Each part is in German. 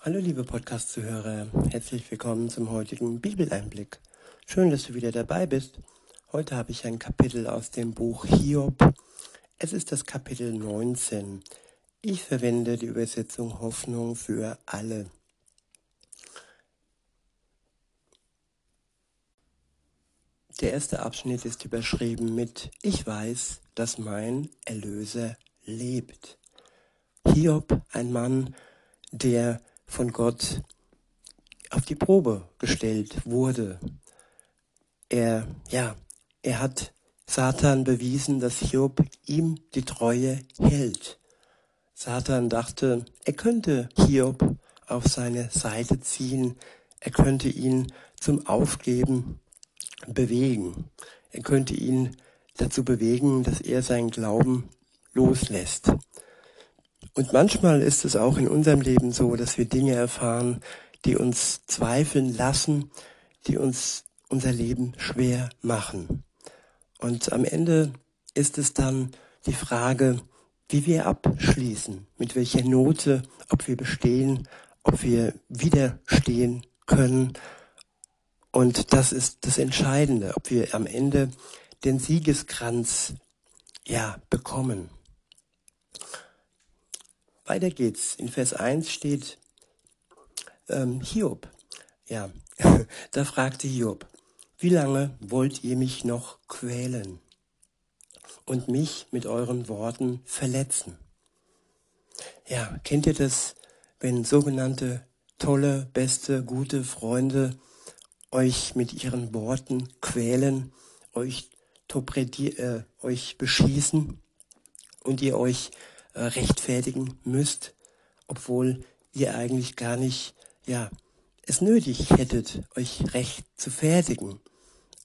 Hallo liebe Podcast-Zuhörer, herzlich willkommen zum heutigen Bibeleinblick. Schön, dass du wieder dabei bist. Heute habe ich ein Kapitel aus dem Buch Hiob. Es ist das Kapitel 19. Ich verwende die Übersetzung Hoffnung für alle. Der erste Abschnitt ist überschrieben mit Ich weiß, dass mein Erlöser lebt. Hiob, ein Mann, der von Gott auf die Probe gestellt wurde. Er, ja, er hat Satan bewiesen, dass Hiob ihm die Treue hält. Satan dachte, er könnte Hiob auf seine Seite ziehen, er könnte ihn zum Aufgeben bewegen, er könnte ihn dazu bewegen, dass er seinen Glauben loslässt. Und manchmal ist es auch in unserem Leben so, dass wir Dinge erfahren, die uns zweifeln lassen, die uns unser Leben schwer machen. Und am Ende ist es dann die Frage, wie wir abschließen, mit welcher Note, ob wir bestehen, ob wir widerstehen können. Und das ist das Entscheidende, ob wir am Ende den Siegeskranz ja bekommen. Weiter geht's. In Vers 1 steht ähm, Hiob. Ja, da fragte Hiob, wie lange wollt ihr mich noch quälen und mich mit euren Worten verletzen? Ja, kennt ihr das, wenn sogenannte tolle, beste, gute Freunde euch mit ihren Worten quälen, euch, äh, euch beschießen und ihr euch rechtfertigen müsst, obwohl ihr eigentlich gar nicht, ja, es nötig hättet, euch recht zu fertigen.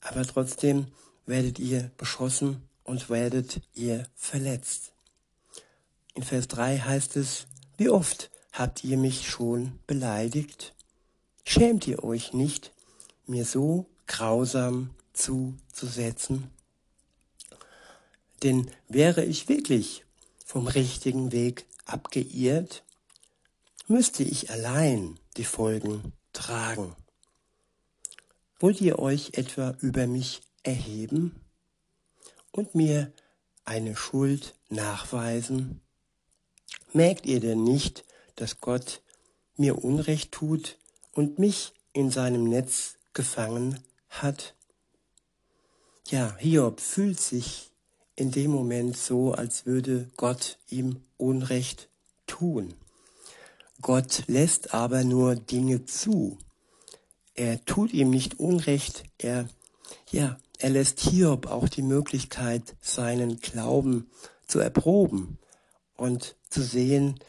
Aber trotzdem werdet ihr beschossen und werdet ihr verletzt. In Vers 3 heißt es, wie oft habt ihr mich schon beleidigt? Schämt ihr euch nicht, mir so grausam zuzusetzen? Denn wäre ich wirklich vom richtigen Weg abgeirrt, müsste ich allein die Folgen tragen. Wollt ihr euch etwa über mich erheben und mir eine Schuld nachweisen? Merkt ihr denn nicht, dass Gott mir Unrecht tut und mich in seinem Netz gefangen hat? Ja, Hiob fühlt sich in dem Moment so, als würde Gott ihm Unrecht tun. Gott lässt aber nur Dinge zu. Er tut ihm nicht Unrecht, er, ja, er lässt Hiob auch die Möglichkeit, seinen Glauben zu erproben und zu sehen,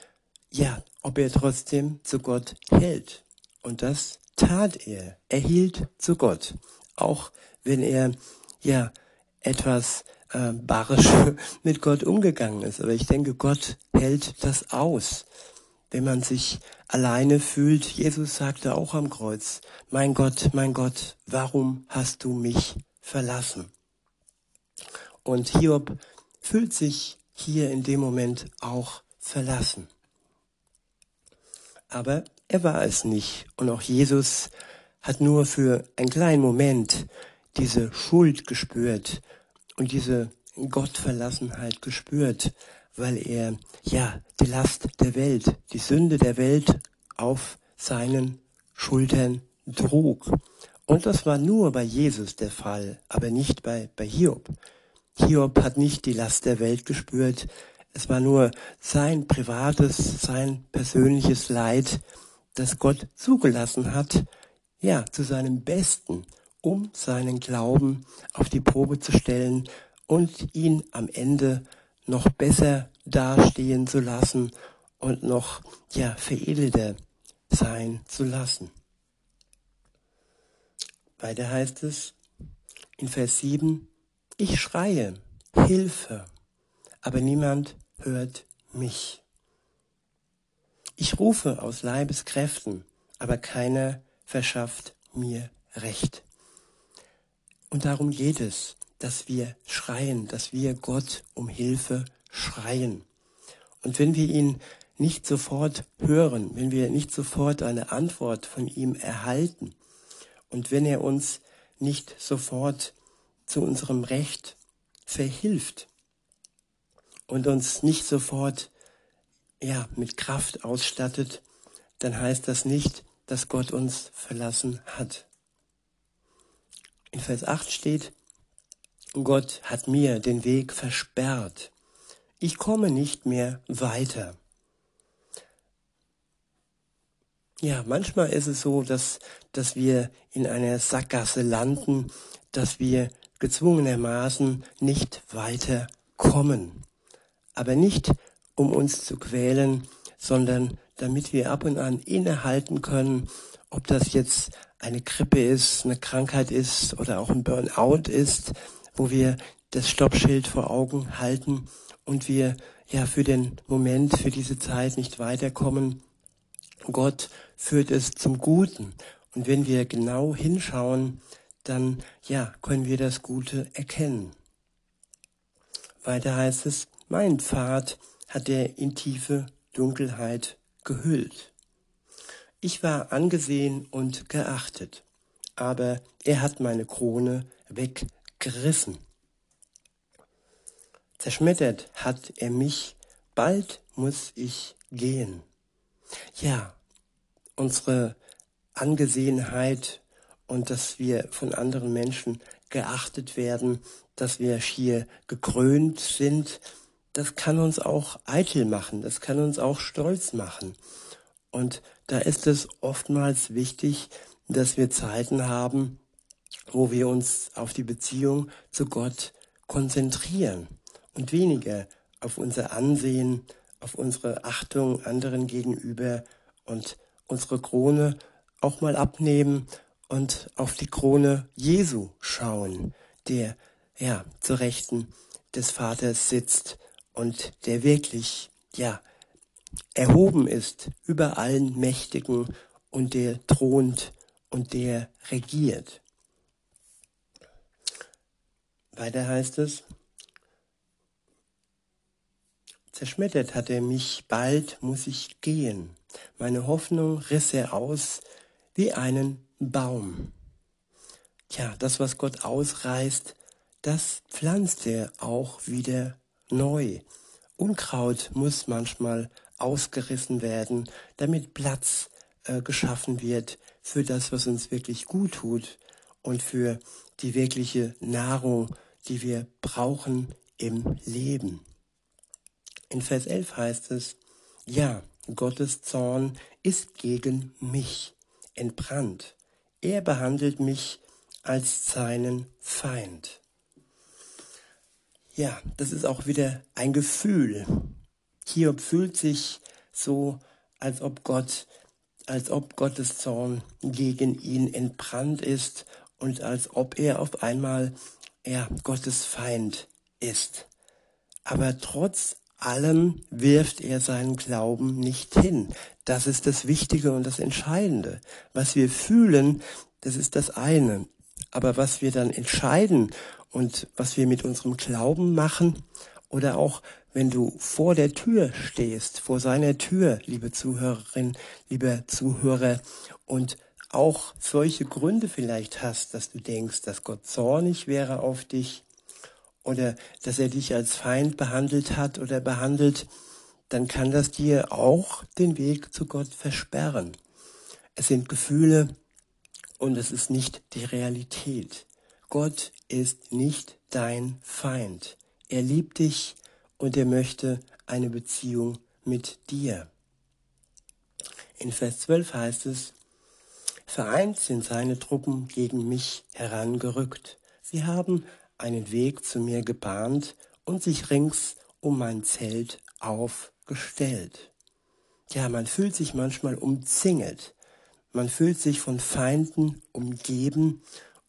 ja, ob er trotzdem zu Gott hält. Und das tat er. Er hielt zu Gott. Auch wenn er, ja, etwas äh, barrisch mit Gott umgegangen ist. Aber ich denke, Gott hält das aus. Wenn man sich alleine fühlt, Jesus sagte auch am Kreuz, mein Gott, mein Gott, warum hast du mich verlassen? Und Hiob fühlt sich hier in dem Moment auch verlassen. Aber er war es nicht. Und auch Jesus hat nur für einen kleinen Moment diese Schuld gespürt und diese Gottverlassenheit gespürt, weil er ja die Last der Welt, die Sünde der Welt auf seinen Schultern trug. Und das war nur bei Jesus der Fall, aber nicht bei, bei Hiob. Hiob hat nicht die Last der Welt gespürt, es war nur sein privates, sein persönliches Leid, das Gott zugelassen hat, ja, zu seinem Besten um seinen Glauben auf die Probe zu stellen und ihn am Ende noch besser dastehen zu lassen und noch ja veredelter sein zu lassen. Weiter heißt es in Vers 7, ich schreie, Hilfe, aber niemand hört mich. Ich rufe aus Leibeskräften, aber keiner verschafft mir Recht. Und darum geht es, dass wir schreien, dass wir Gott um Hilfe schreien. Und wenn wir ihn nicht sofort hören, wenn wir nicht sofort eine Antwort von ihm erhalten und wenn er uns nicht sofort zu unserem Recht verhilft und uns nicht sofort ja, mit Kraft ausstattet, dann heißt das nicht, dass Gott uns verlassen hat. In Vers 8 steht, Gott hat mir den Weg versperrt. Ich komme nicht mehr weiter. Ja, manchmal ist es so, dass, dass wir in einer Sackgasse landen, dass wir gezwungenermaßen nicht weiterkommen. Aber nicht, um uns zu quälen, sondern damit wir ab und an innehalten können, ob das jetzt eine Grippe ist, eine Krankheit ist oder auch ein Burnout ist, wo wir das Stoppschild vor Augen halten und wir ja für den Moment, für diese Zeit nicht weiterkommen. Gott führt es zum Guten. Und wenn wir genau hinschauen, dann ja, können wir das Gute erkennen. Weiter heißt es, mein Pfad hat er in tiefe Dunkelheit gehüllt. Ich war angesehen und geachtet, aber er hat meine Krone weggerissen. Zerschmettert hat er mich, bald muss ich gehen. Ja, unsere Angesehenheit und dass wir von anderen Menschen geachtet werden, dass wir schier gekrönt sind, das kann uns auch eitel machen, das kann uns auch stolz machen. Und da ist es oftmals wichtig, dass wir Zeiten haben, wo wir uns auf die Beziehung zu Gott konzentrieren und weniger auf unser Ansehen, auf unsere Achtung anderen gegenüber und unsere Krone auch mal abnehmen und auf die Krone Jesu schauen, der ja zur Rechten des Vaters sitzt und der wirklich, ja, erhoben ist über allen Mächtigen und der thront und der regiert. Weiter heißt es, zerschmettert hat er mich, bald muss ich gehen. Meine Hoffnung riss er aus wie einen Baum. Tja, das, was Gott ausreißt, das pflanzt er auch wieder neu. Unkraut muss manchmal ausgerissen werden, damit Platz äh, geschaffen wird für das, was uns wirklich gut tut und für die wirkliche Nahrung, die wir brauchen im Leben. In Vers 11 heißt es, ja, Gottes Zorn ist gegen mich entbrannt. Er behandelt mich als seinen Feind. Ja, das ist auch wieder ein Gefühl. Hiob fühlt sich so, als ob Gott, als ob Gottes Zorn gegen ihn entbrannt ist und als ob er auf einmal, ja, Gottes Feind ist. Aber trotz allem wirft er seinen Glauben nicht hin. Das ist das Wichtige und das Entscheidende. Was wir fühlen, das ist das eine. Aber was wir dann entscheiden und was wir mit unserem Glauben machen oder auch wenn du vor der Tür stehst, vor seiner Tür, liebe Zuhörerin, lieber Zuhörer, und auch solche Gründe vielleicht hast, dass du denkst, dass Gott zornig wäre auf dich oder dass er dich als Feind behandelt hat oder behandelt, dann kann das dir auch den Weg zu Gott versperren. Es sind Gefühle und es ist nicht die Realität. Gott ist nicht dein Feind. Er liebt dich und er möchte eine Beziehung mit dir. In Vers 12 heißt es, Vereint sind seine Truppen gegen mich herangerückt. Sie haben einen Weg zu mir gebahnt und sich rings um mein Zelt aufgestellt. Ja, man fühlt sich manchmal umzingelt. Man fühlt sich von Feinden umgeben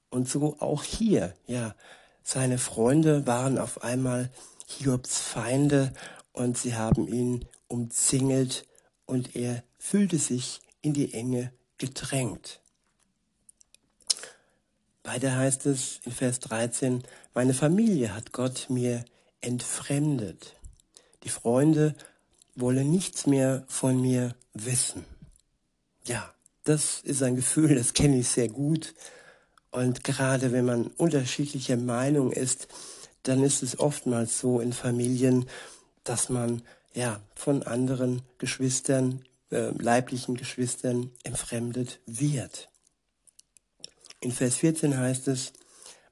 und so auch hier. Ja, seine Freunde waren auf einmal Hiobs Feinde und sie haben ihn umzingelt und er fühlte sich in die Enge gedrängt. Weiter heißt es in Vers 13, meine Familie hat Gott mir entfremdet. Die Freunde wolle nichts mehr von mir wissen. Ja, das ist ein Gefühl, das kenne ich sehr gut. Und gerade wenn man unterschiedlicher Meinung ist, dann ist es oftmals so in Familien, dass man ja von anderen Geschwistern, äh, leiblichen Geschwistern entfremdet wird. In Vers 14 heißt es,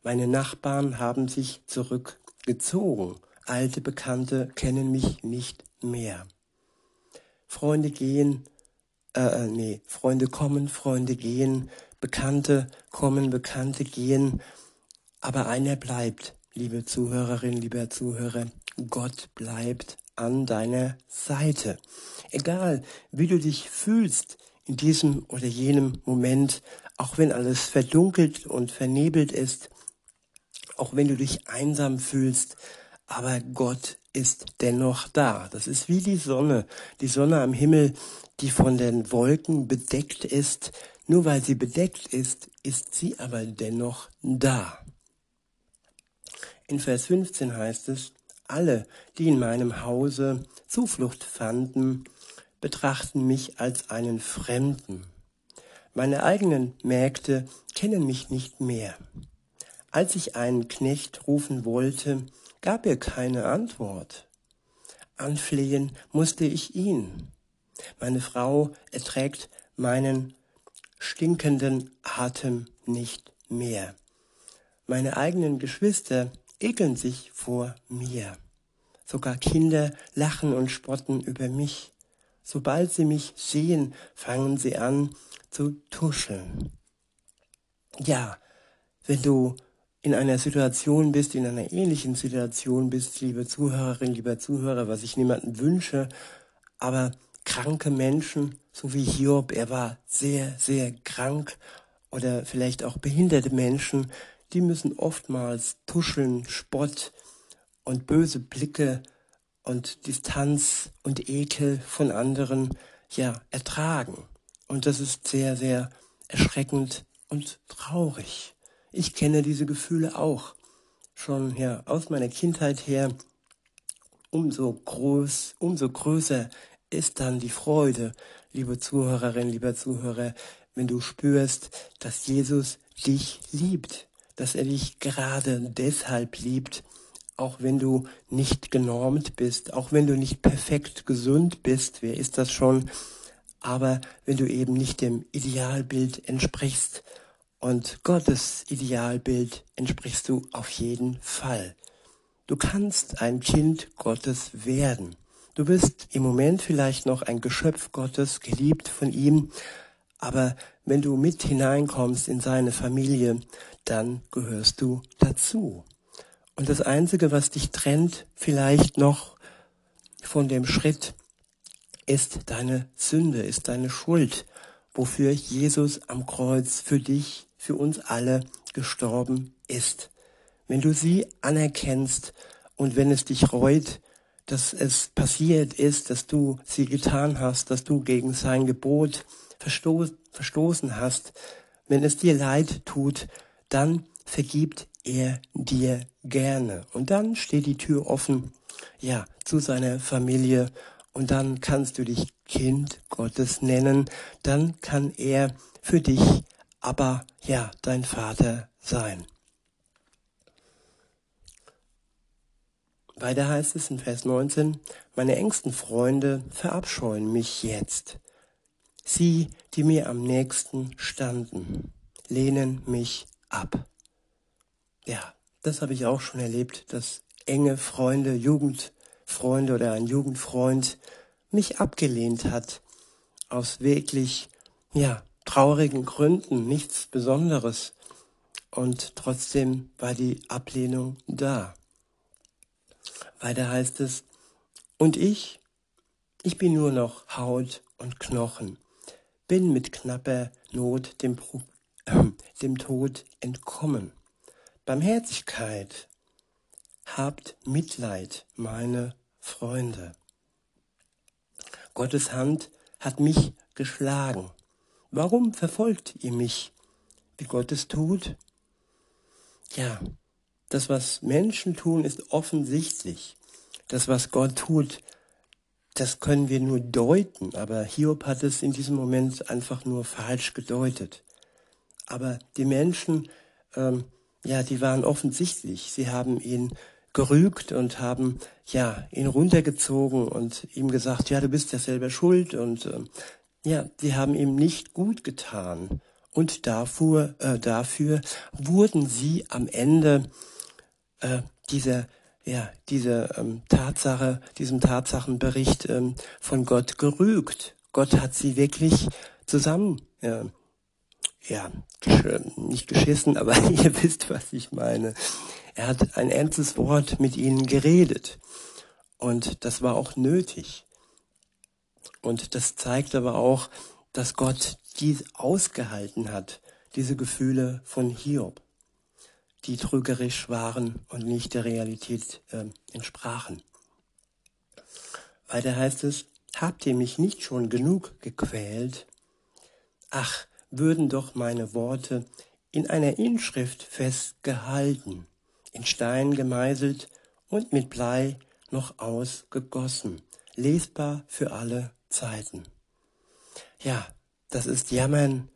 meine Nachbarn haben sich zurückgezogen, alte Bekannte kennen mich nicht mehr. Freunde gehen, äh, äh nee, Freunde kommen, Freunde gehen, Bekannte kommen, Bekannte gehen, aber einer bleibt, liebe Zuhörerin, lieber Zuhörer, Gott bleibt an deiner Seite. Egal, wie du dich fühlst in diesem oder jenem Moment, auch wenn alles verdunkelt und vernebelt ist, auch wenn du dich einsam fühlst, aber Gott ist dennoch da. Das ist wie die Sonne, die Sonne am Himmel, die von den Wolken bedeckt ist. Nur weil sie bedeckt ist, ist sie aber dennoch da. In Vers 15 heißt es, alle, die in meinem Hause Zuflucht fanden, betrachten mich als einen Fremden. Meine eigenen Mägde kennen mich nicht mehr. Als ich einen Knecht rufen wollte, gab er keine Antwort. Anflehen musste ich ihn. Meine Frau erträgt meinen stinkenden Atem nicht mehr. Meine eigenen Geschwister ekeln sich vor mir. Sogar Kinder lachen und spotten über mich. Sobald sie mich sehen, fangen sie an zu tuscheln. Ja, wenn du in einer Situation bist, in einer ähnlichen Situation bist, liebe Zuhörerin, lieber Zuhörer, was ich niemandem wünsche, aber kranke Menschen, so wie Hiob, er war sehr, sehr krank, oder vielleicht auch behinderte Menschen, die müssen oftmals tuscheln, Spott und böse Blicke und Distanz und Ekel von anderen ja ertragen. Und das ist sehr, sehr erschreckend und traurig. Ich kenne diese Gefühle auch schon ja aus meiner Kindheit her. Umso groß, umso größer ist dann die Freude, liebe Zuhörerin, lieber Zuhörer, wenn du spürst, dass Jesus dich liebt, dass er dich gerade deshalb liebt, auch wenn du nicht genormt bist, auch wenn du nicht perfekt gesund bist, wer ist das schon, aber wenn du eben nicht dem Idealbild entsprichst und Gottes Idealbild entsprichst du auf jeden Fall. Du kannst ein Kind Gottes werden. Du bist im Moment vielleicht noch ein Geschöpf Gottes, geliebt von ihm, aber wenn du mit hineinkommst in seine Familie, dann gehörst du dazu. Und das Einzige, was dich trennt, vielleicht noch von dem Schritt, ist deine Sünde, ist deine Schuld, wofür Jesus am Kreuz für dich, für uns alle gestorben ist. Wenn du sie anerkennst und wenn es dich reut, dass es passiert ist, dass du sie getan hast, dass du gegen sein Gebot verstoßen hast, wenn es dir leid tut, dann vergibt er dir gerne. Und dann steht die Tür offen, ja, zu seiner Familie. Und dann kannst du dich Kind Gottes nennen. Dann kann er für dich aber, ja, dein Vater sein. Weiter heißt es in Vers 19, meine engsten Freunde verabscheuen mich jetzt. Sie, die mir am nächsten standen, lehnen mich ab. Ja, das habe ich auch schon erlebt, dass enge Freunde, Jugendfreunde oder ein Jugendfreund mich abgelehnt hat. Aus wirklich, ja, traurigen Gründen, nichts Besonderes. Und trotzdem war die Ablehnung da. Weiter heißt es, und ich, ich bin nur noch Haut und Knochen, bin mit knapper Not dem, äh, dem Tod entkommen. Barmherzigkeit, habt Mitleid, meine Freunde. Gottes Hand hat mich geschlagen. Warum verfolgt ihr mich, wie Gott es tut? Ja, das, was Menschen tun, ist offensichtlich. Das, was Gott tut, das können wir nur deuten, aber Hiob hat es in diesem Moment einfach nur falsch gedeutet. Aber die Menschen, ähm, ja, die waren offensichtlich. Sie haben ihn gerügt und haben ja ihn runtergezogen und ihm gesagt, ja, du bist ja selber schuld und äh, ja, sie haben ihm nicht gut getan und dafür, äh, dafür wurden sie am Ende äh, dieser ja, diese ähm, Tatsache, diesem Tatsachenbericht ähm, von Gott gerügt. Gott hat sie wirklich zusammen, äh, ja, nicht geschissen, aber ihr wisst, was ich meine. Er hat ein ernstes Wort mit ihnen geredet. Und das war auch nötig. Und das zeigt aber auch, dass Gott dies ausgehalten hat, diese Gefühle von Hiob die trügerisch waren und nicht der Realität äh, entsprachen. Weiter heißt es, habt ihr mich nicht schon genug gequält? Ach, würden doch meine Worte in einer Inschrift festgehalten, in Stein gemeißelt und mit Blei noch ausgegossen, lesbar für alle Zeiten. Ja, das ist Jammern,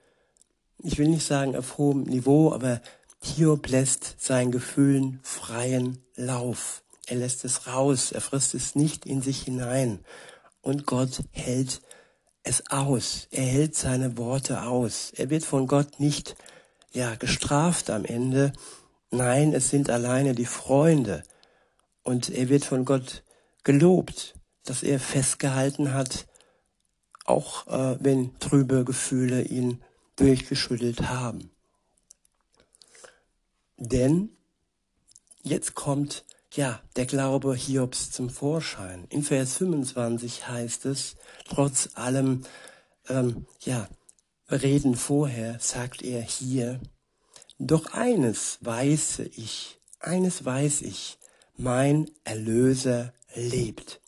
ich will nicht sagen auf hohem Niveau, aber Hiob lässt seinen Gefühlen freien Lauf. Er lässt es raus, er frisst es nicht in sich hinein. Und Gott hält es aus. Er hält seine Worte aus. Er wird von Gott nicht, ja, gestraft am Ende. Nein, es sind alleine die Freunde. Und er wird von Gott gelobt, dass er festgehalten hat, auch äh, wenn trübe Gefühle ihn durchgeschüttelt haben. Denn jetzt kommt ja der Glaube Hiobs zum Vorschein. In Vers 25 heißt es, trotz allem ähm, ja, Reden vorher, sagt er hier, doch eines weiß ich, eines weiß ich, mein Erlöser lebt.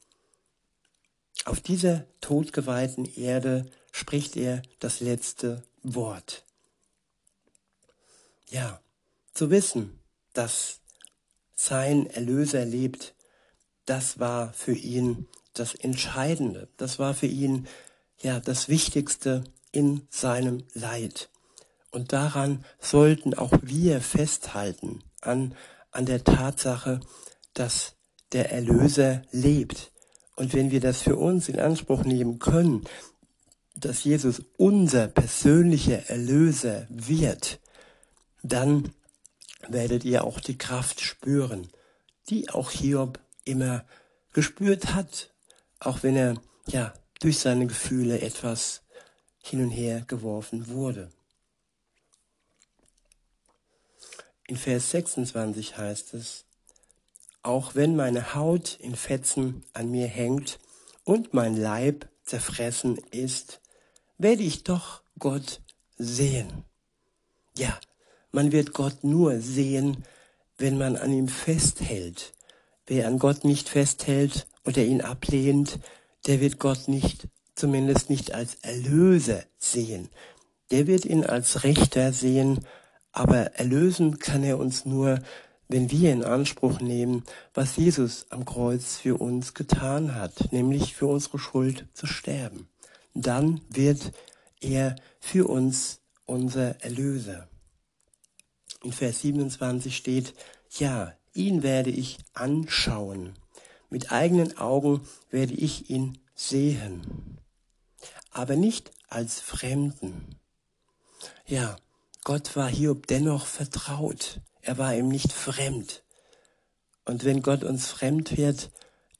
Auf dieser todgeweihten Erde spricht er das letzte Wort. Ja, zu wissen, dass sein Erlöser lebt, das war für ihn das Entscheidende. Das war für ihn ja das Wichtigste in seinem Leid. Und daran sollten auch wir festhalten, an, an der Tatsache, dass der Erlöser lebt. Und wenn wir das für uns in Anspruch nehmen können, dass Jesus unser persönlicher Erlöser wird, dann werdet ihr auch die Kraft spüren, die auch Hiob immer gespürt hat, auch wenn er ja durch seine Gefühle etwas hin und her geworfen wurde. In Vers 26 heißt es, auch wenn meine Haut in Fetzen an mir hängt und mein Leib zerfressen ist, werde ich doch Gott sehen. Ja, man wird Gott nur sehen, wenn man an ihm festhält. Wer an Gott nicht festhält oder ihn ablehnt, der wird Gott nicht, zumindest nicht als Erlöser sehen. Der wird ihn als Richter sehen, aber erlösen kann er uns nur, wenn wir in Anspruch nehmen, was Jesus am Kreuz für uns getan hat, nämlich für unsere Schuld zu sterben. Dann wird er für uns unser Erlöser in Vers 27 steht, ja, ihn werde ich anschauen. Mit eigenen Augen werde ich ihn sehen. Aber nicht als Fremden. Ja, Gott war Hiob dennoch vertraut. Er war ihm nicht fremd. Und wenn Gott uns fremd wird,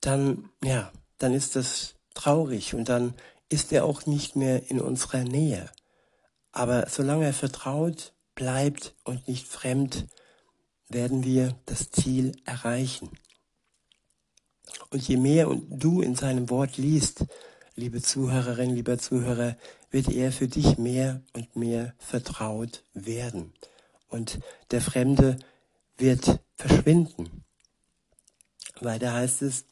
dann, ja, dann ist das traurig und dann ist er auch nicht mehr in unserer Nähe. Aber solange er vertraut, bleibt und nicht fremd, werden wir das Ziel erreichen. Und je mehr du in seinem Wort liest, liebe Zuhörerin, lieber Zuhörer, wird er für dich mehr und mehr vertraut werden. Und der Fremde wird verschwinden. Weiter heißt es,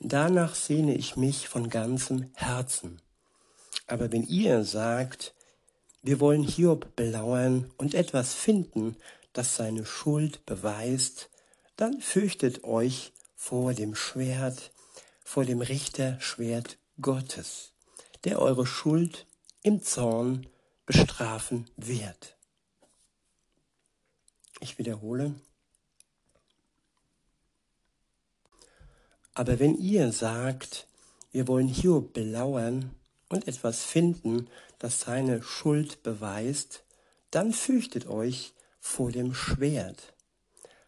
danach sehne ich mich von ganzem Herzen. Aber wenn ihr sagt, wir wollen Hiob belauern und etwas finden, das seine Schuld beweist, dann fürchtet euch vor dem Schwert, vor dem Richterschwert Gottes, der eure Schuld im Zorn bestrafen wird. Ich wiederhole. Aber wenn ihr sagt, wir wollen Hiob belauern und etwas finden, das seine Schuld beweist, dann fürchtet euch vor dem Schwert,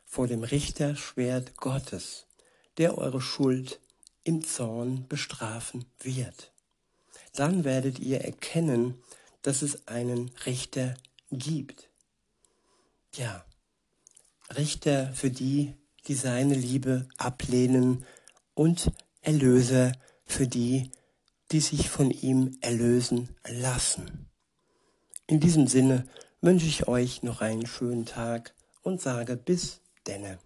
vor dem Richterschwert Gottes, der eure Schuld im Zorn bestrafen wird. Dann werdet ihr erkennen, dass es einen Richter gibt. Ja, Richter für die, die seine Liebe ablehnen und Erlöser für die, die sich von ihm erlösen lassen. In diesem Sinne wünsche ich euch noch einen schönen Tag und sage bis denne.